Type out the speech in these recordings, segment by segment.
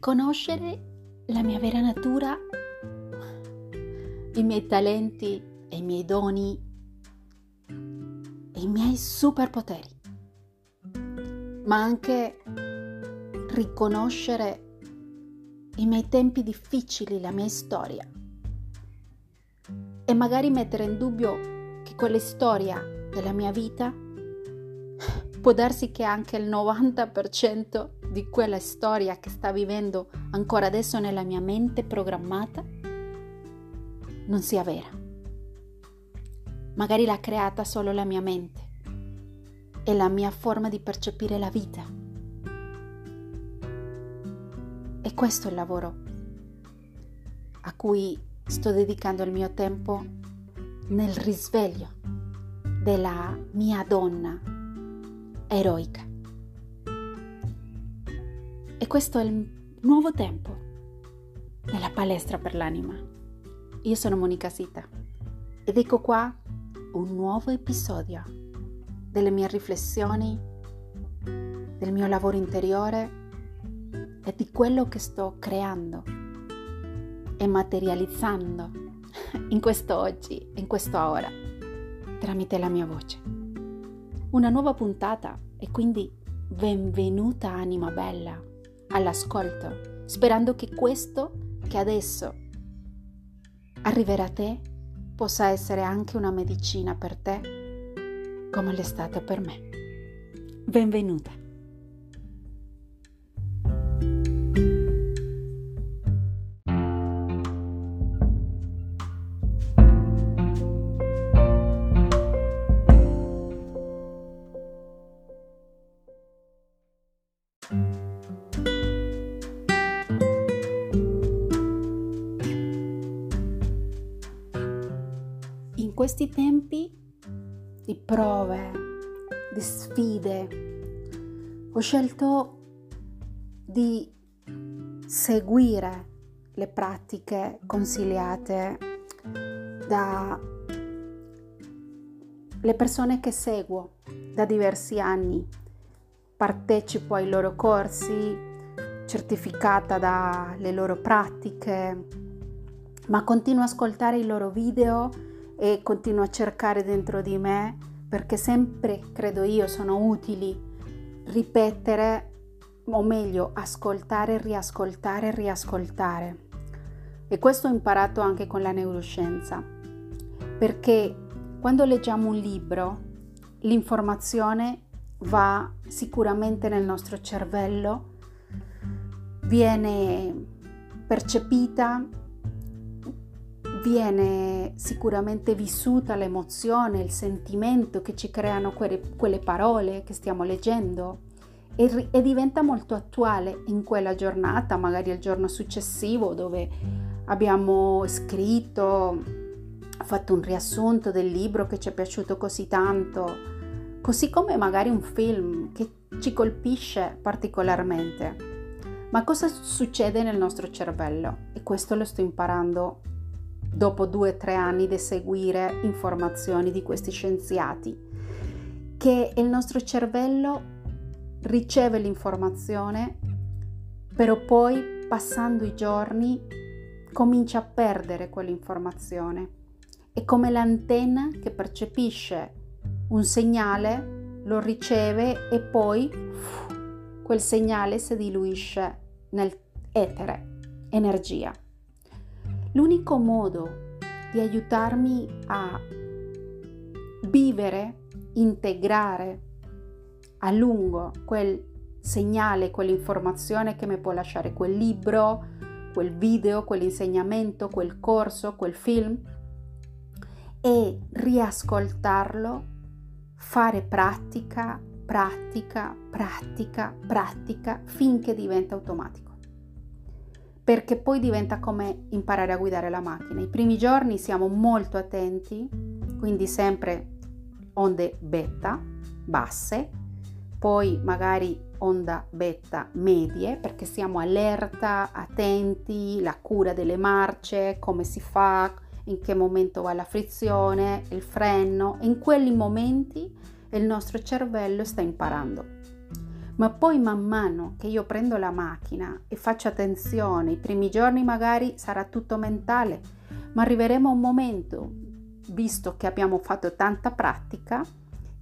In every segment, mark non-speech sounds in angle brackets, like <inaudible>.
riconoscere la mia vera natura, i miei talenti e i miei doni e i miei superpoteri, ma anche riconoscere i miei tempi difficili, la mia storia. E magari mettere in dubbio che quella storia della mia vita può darsi che anche il 90% di quella storia che sta vivendo ancora adesso nella mia mente programmata non sia vera. Magari l'ha creata solo la mia mente e la mia forma di percepire la vita. E questo è il lavoro a cui sto dedicando il mio tempo nel risveglio della mia donna eroica. E questo è il nuovo tempo della palestra per l'anima. Io sono Monica Sita ed ecco qua un nuovo episodio delle mie riflessioni, del mio lavoro interiore e di quello che sto creando e materializzando <laughs> in questo oggi, in questa ora, tramite la mia voce. Una nuova puntata e quindi benvenuta anima bella all'ascolto, sperando che questo che adesso arriverà a te possa essere anche una medicina per te, come l'è stata per me. Benvenuta. Questi tempi di prove, di sfide, ho scelto di seguire le pratiche consigliate dalle persone che seguo da diversi anni. Partecipo ai loro corsi, certificata dalle loro pratiche, ma continuo a ascoltare i loro video e continuo a cercare dentro di me perché sempre, credo io, sono utili ripetere o meglio ascoltare, riascoltare, riascoltare. E questo ho imparato anche con la neuroscienza, perché quando leggiamo un libro l'informazione va sicuramente nel nostro cervello, viene percepita viene sicuramente vissuta l'emozione, il sentimento che ci creano quelle, quelle parole che stiamo leggendo e, e, diventa molto attuale in quella giornata, magari il giorno successivo dove abbiamo scritto, fatto un riassunto del libro che ci è piaciuto così tanto, così come magari un film che ci colpisce particolarmente. Ma cosa succede nel nostro cervello? E questo lo sto imparando dopo due o tre anni di seguire informazioni di questi scienziati, che il nostro cervello riceve l'informazione, però poi passando i giorni comincia a perdere quell'informazione. È come l'antenna che percepisce un segnale, lo riceve e poi quel segnale si diluisce nell'etere, energia. L'unico modo di aiutarmi a vivere, integrare a lungo quel segnale, quell'informazione che mi può lasciare quel libro, quel video, quell'insegnamento, quel corso, quel film e riascoltarlo, fare pratica, pratica, pratica, pratica finché diventa automatico perché poi diventa come imparare a guidare la macchina. I primi giorni siamo molto attenti, quindi sempre onde beta basse, poi magari onda beta medie perché siamo allerta, attenti, la cura delle marce, come si fa, in che momento va la frizione, il freno. In quei momenti il nostro cervello sta imparando. Ma poi man mano che io prendo la macchina e faccio attenzione, i primi giorni magari sarà tutto mentale, ma arriveremo a un momento, visto che abbiamo fatto tanta pratica,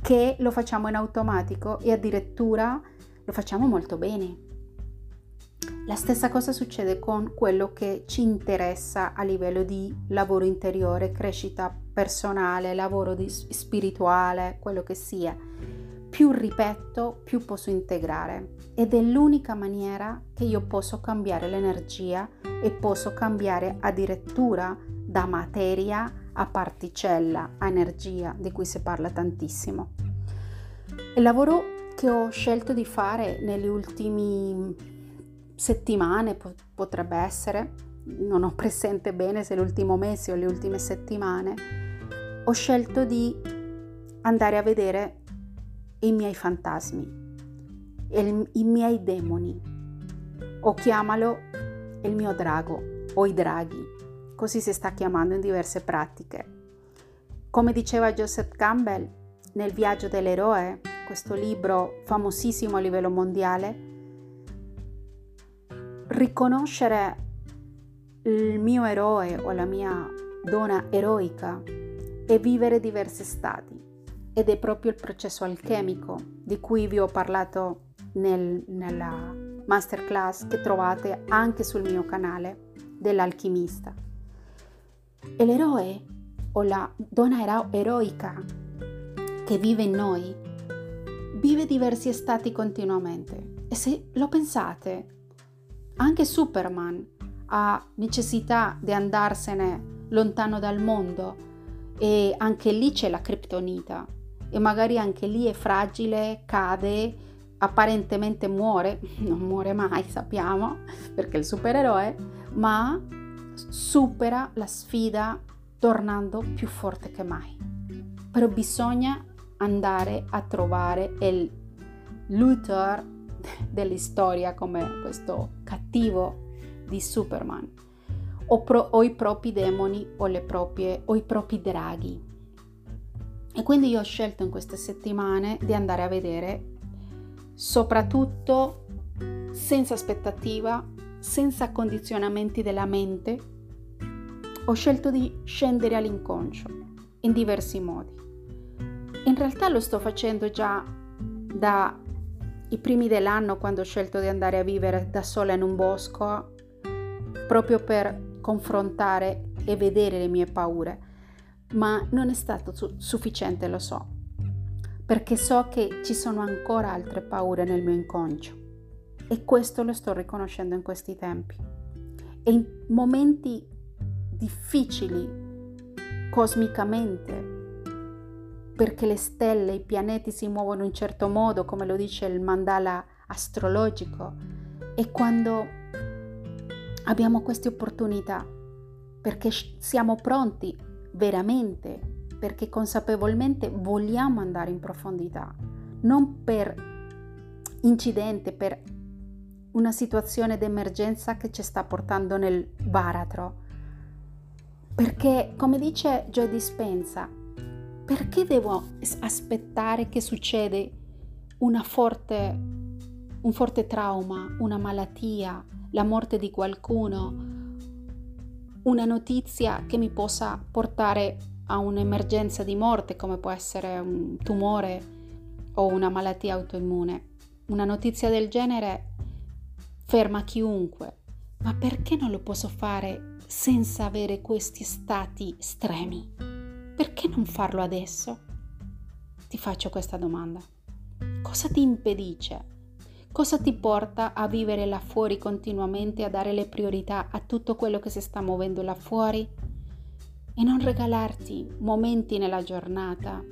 che lo facciamo in automatico e addirittura lo facciamo molto bene. La stessa cosa succede con quello che ci interessa a livello di lavoro interiore, crescita personale, lavoro di, spirituale, quello che sia. Più ripeto, più posso integrare ed è l'unica maniera che io posso cambiare l'energia e posso cambiare addirittura da materia a particella, a energia, di cui si parla tantissimo. Il lavoro che ho scelto di fare negli ultimi settimane potrebbe essere, non ho presente bene se l'ultimo mese o le ultime settimane, ho scelto di andare a vedere i miei fantasmi, il, i miei demoni, o chiamalo il mio drago o i draghi, così si sta chiamando in diverse pratiche. Come diceva Joseph Campbell nel Viaggio dell'eroe, questo libro famosissimo a livello mondiale, riconoscere il mio eroe o la mia donna eroica e vivere diversi stati. Ed è proprio il processo alchemico di cui vi ho parlato nel, nella masterclass che trovate anche sul mio canale dell'alchimista. E l'eroe o la donna eroica che vive in noi vive diversi stati continuamente. E se lo pensate, anche Superman ha necessità di andarsene lontano dal mondo e anche lì c'è la criptonita e magari anche lì è fragile, cade, apparentemente muore, <laughs> non muore mai sappiamo <laughs> perché è il supereroe, ma supera la sfida tornando più forte che mai. Però bisogna andare a trovare il Luthor <laughs> dell'istoria come questo cattivo di Superman, o, pro, o i propri demoni o, proprie, o i propri draghi. E quindi io ho scelto in queste settimane di andare a vedere, soprattutto senza aspettativa, senza condizionamenti della mente, ho scelto di scendere all'inconscio in diversi modi. In realtà lo sto facendo già da i primi dell'anno quando ho scelto di andare a vivere da sola in un bosco proprio per confrontare e vedere le mie paure, ma non è stato su- sufficiente, lo so, perché so che ci sono ancora altre paure nel mio inconscio e questo lo sto riconoscendo in questi tempi. E in momenti difficili cosmicamente perché le stelle, i pianeti si muovono in un certo modo, come lo dice il mandala astrologico, e quando abbiamo queste opportunità, perché siamo pronti veramente, perché consapevolmente vogliamo andare in profondità, non per incidente, per una situazione d'emergenza che ci sta portando nel baratro. Perché, come dice Joe Dispensa, perché devo aspettare che succede forte, un forte trauma, una malattia, la morte di qualcuno, una notizia che mi possa portare a un'emergenza di morte come può essere un tumore o una malattia autoimmune. Una notizia del genere ferma chiunque, ma perché non lo posso fare senza avere questi stati estremi? Perché non farlo adesso? Ti faccio questa domanda. Cosa ti impedisce? Cosa ti porta a vivere là fuori continuamente, a dare le priorità a tutto quello che si sta muovendo là fuori e non regalarti momenti nella giornata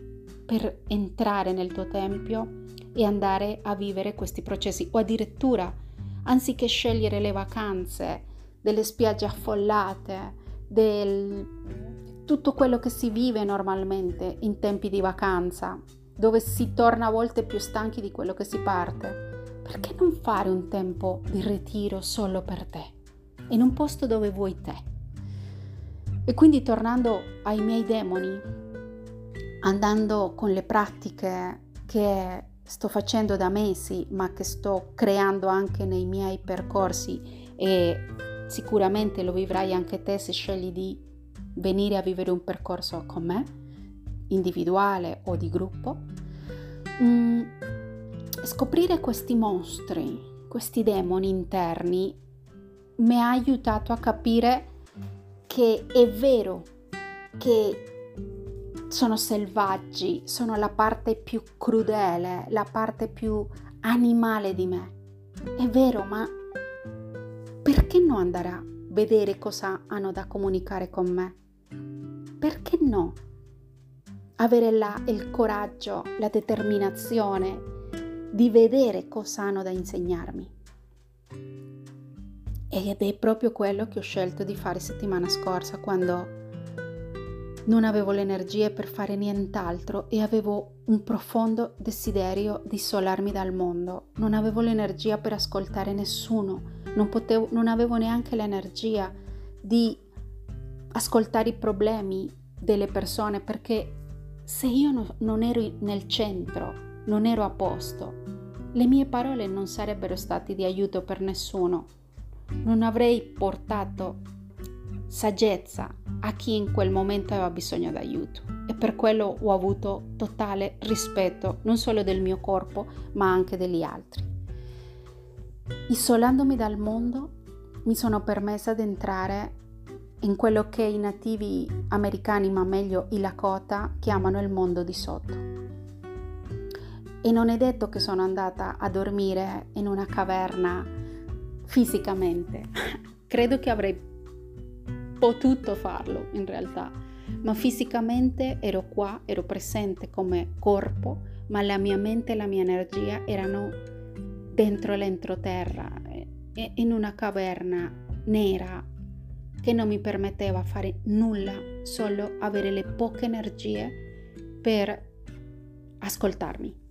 per entrare nel tuo tempio e andare a vivere questi processi o addirittura anziché scegliere le vacanze delle spiagge affollate, del tutto quello che si vive normalmente in tempi di vacanza, dove si torna a volte più stanchi di quello che si parte. Perché non fare un tempo di ritiro solo per te, in un posto dove vuoi te? E quindi tornando ai miei demoni, andando con le pratiche che sto facendo da mesi, ma che sto creando anche nei miei percorsi e sicuramente lo vivrai anche te se scegli di venire a vivere un percorso con me, individuale o di gruppo. Mm, scoprire questi mostri, questi demoni interni, mi ha aiutato a capire che è vero che sono selvaggi, sono la parte più crudele, la parte più animale di me. È vero, ma perché non andare a vedere cosa hanno da comunicare con me? Perché no? Avere la, il coraggio, la determinazione di vedere cosa hanno da insegnarmi. Ed è proprio quello che ho scelto di fare settimana scorsa quando non avevo le energie per fare nient'altro e avevo un profondo desiderio di isolarmi dal mondo. Non avevo l'energia per ascoltare nessuno, non, potevo, non avevo neanche l'energia di ascoltare i problemi delle persone perché se io no, non ero nel centro, non ero a posto, le mie parole non sarebbero state di aiuto per nessuno. Non avrei portato saggezza a chi in quel momento aveva bisogno d'aiuto e per quello ho avuto totale rispetto non solo del mio corpo ma anche degli altri. Isolandomi dal mondo mi sono permessa di entrare in quello che i nativi americani, ma meglio i Lakota, chiamano il mondo di sotto. E non è detto che sono andata a dormire in una caverna fisicamente. <laughs> Credo che avrei potuto farlo in realtà, ma fisicamente ero qua, ero presente come corpo, ma la mia mente e la mia energia erano dentro l'entroterra, in una caverna nera che non mi permetteva fare nulla, solo avere le poche energie per ascoltarmi.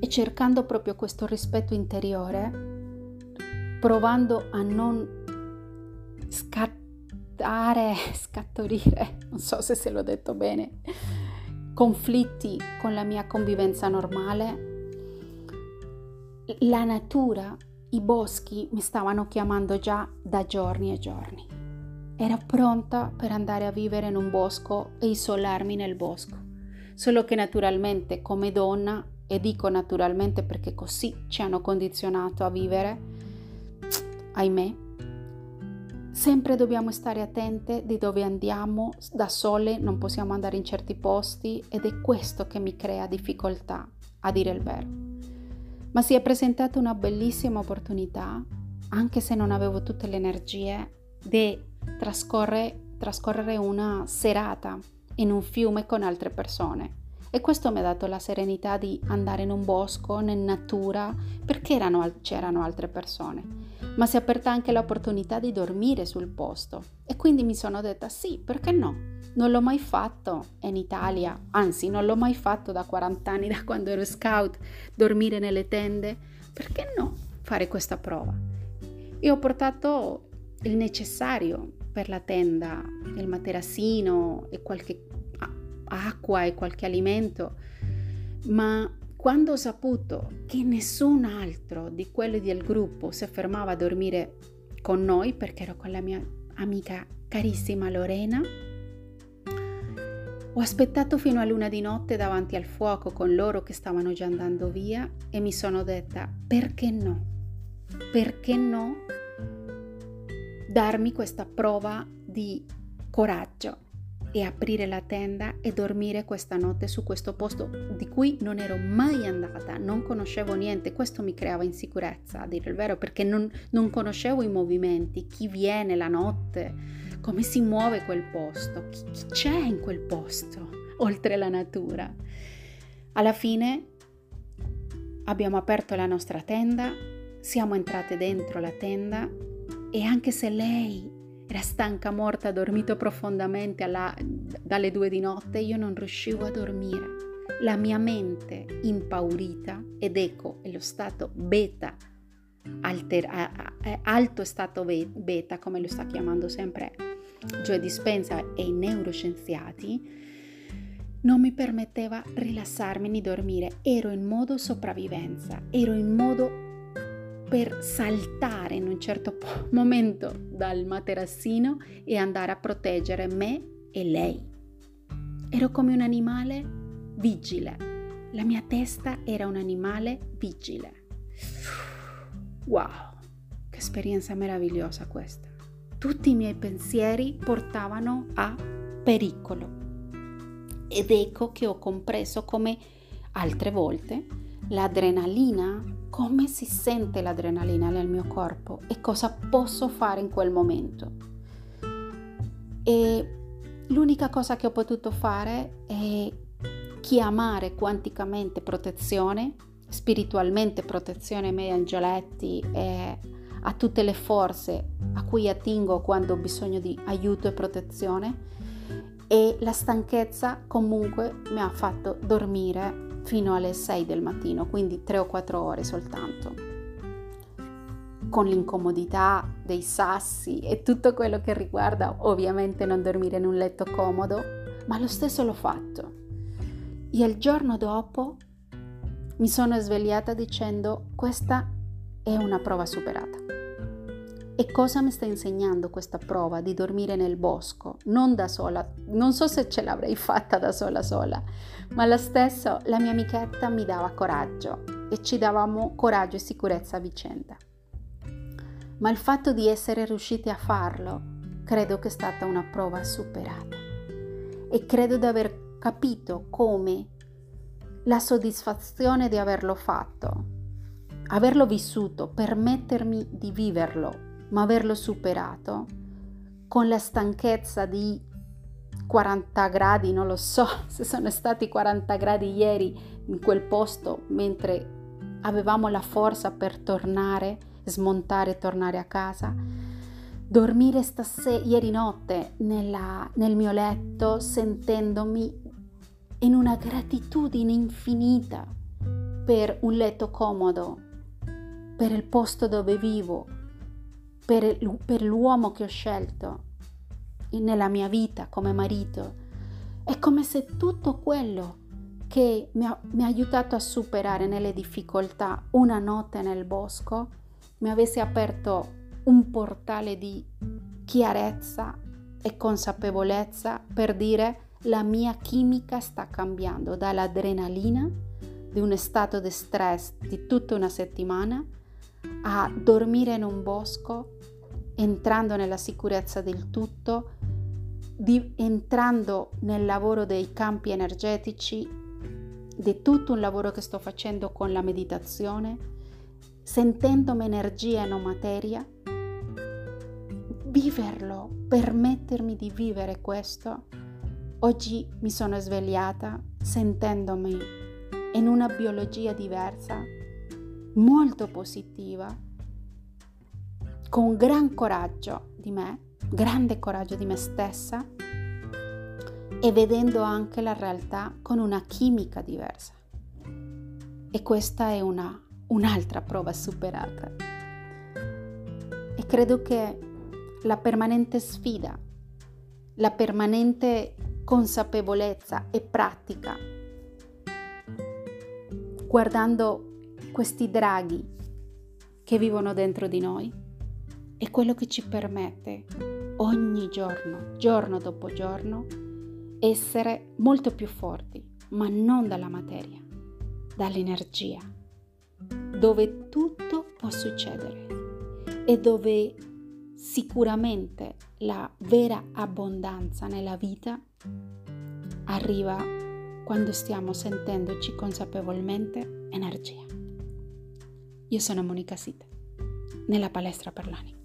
E cercando proprio questo rispetto interiore, provando a non scattare, <laughs> scattorire, non so se se l'ho detto bene, conflitti con la mia convivenza normale, la natura, i boschi mi stavano chiamando già da giorni e giorni. Ero pronta per andare a vivere in un bosco e isolarmi nel bosco, solo che naturalmente come donna, e dico naturalmente perché così ci hanno condizionato a vivere, ahimè, Sempre dobbiamo stare attente di dove andiamo, da sole non possiamo andare in certi posti ed è questo che mi crea difficoltà, a dire il vero. Ma si è presentata una bellissima opportunità, anche se non avevo tutte le energie, di trascorrere, trascorrere una serata in un fiume con altre persone. E questo mi ha dato la serenità di andare in un bosco, in natura, perché erano, c'erano altre persone ma si è aperta anche l'opportunità di dormire sul posto e quindi mi sono detta sì, perché no? Non l'ho mai fatto in Italia, anzi non l'ho mai fatto da 40 anni, da quando ero scout, dormire nelle tende, perché no fare questa prova? E ho portato il necessario per la tenda, il materassino e qualche acqua e qualche alimento, ma quando ho saputo che nessun altro di quelli del gruppo si fermava a dormire con noi, perché ero con la mia amica carissima Lorena, ho aspettato fino a luna di notte davanti al fuoco con loro che stavano già andando via e mi sono detta perché no? Perché no darmi questa prova di coraggio? E aprire la tenda e dormire questa notte su questo posto di cui non ero mai andata, non conoscevo niente, questo mi creava insicurezza, a dire il vero, perché non, non conoscevo i movimenti, chi viene la notte, come si muove quel posto, chi, chi c'è in quel posto, <laughs> oltre la natura. Alla fine abbiamo aperto la nostra tenda, siamo entrate dentro la tenda e anche se lei era stanca, morta, dormito profondamente alla, dalle due di notte, io non riuscivo a dormire. La mia mente impaurita, ed ecco, è lo stato beta, alter, alto stato beta, come lo sta chiamando sempre Joe Dispenza e i neuroscienziati, non mi permetteva rilassarmi né dormire, ero in modo sopravvivenza, ero in modo per saltare in un certo momento dal materassino e andare a proteggere me e lei. Ero come un animale vigile. La mia testa era un animale vigile. Wow, che esperienza meravigliosa questa. Tutti i miei pensieri portavano a pericolo. Ed ecco che ho compreso come altre volte l'adrenalina, come si sente l'adrenalina nel mio corpo e cosa posso fare in quel momento. E l'unica cosa che ho potuto fare è chiamare quanticamente protezione, spiritualmente protezione ai miei angioletti e a tutte le forze a cui attingo quando ho bisogno di aiuto e protezione e la stanchezza comunque mi ha fatto dormire fino alle 6 del mattino, quindi 3 o 4 ore soltanto, con l'incomodità dei sassi e tutto quello che riguarda ovviamente non dormire in un letto comodo, ma lo stesso l'ho fatto. E il giorno dopo mi sono svegliata dicendo questa è una prova superata. E cosa mi sta insegnando questa prova di dormire nel bosco? Non da sola, non so se ce l'avrei fatta da sola sola, ma lo stesso la mia amichetta mi dava coraggio e ci davamo coraggio e sicurezza a vicenda. Ma il fatto di essere riusciti a farlo credo che è stata una prova superata e credo di aver capito come la soddisfazione di averlo fatto, averlo vissuto, permettermi di viverlo ma averlo superato con la stanchezza di 40 gradi, non lo so <laughs> se sono stati 40 gradi ieri in quel posto mentre avevamo la forza per tornare, smontare e tornare a casa. Dormire stasera, ieri notte nella, nel mio letto sentendomi in una gratitudine infinita per un letto comodo, per il posto dove vivo, per, per l'uomo che ho scelto nella mia vita come marito. È come se tutto quello che mi ha, mi ha aiutato a superare nelle difficoltà una notte nel bosco mi avesse aperto un portale di chiarezza e consapevolezza per dire la mia chimica sta cambiando dall'adrenalina di un stato di stress di tutta una settimana a dormire in un bosco entrando nella sicurezza del tutto, di, entrando nel lavoro dei campi energetici, di tutto un lavoro che sto facendo con la meditazione, sentendomi energia e non materia, viverlo, permettermi di vivere questo. Oggi mi sono svegliata sentendomi in una biologia diversa, molto positiva con gran coraggio di me, grande coraggio di me stessa e vedendo anche la realtà con una chimica diversa. E questa è una, un'altra prova superata. E credo che la permanente sfida, la permanente consapevolezza e pratica, guardando questi draghi che vivono dentro di noi, è quello che ci permette ogni giorno, giorno dopo giorno, essere molto più forti, ma non dalla materia, dall'energia, dove tutto può succedere e dove sicuramente la vera abbondanza nella vita arriva quando stiamo sentendoci consapevolmente energia. Io sono Monica Sita, nella palestra per l'anima.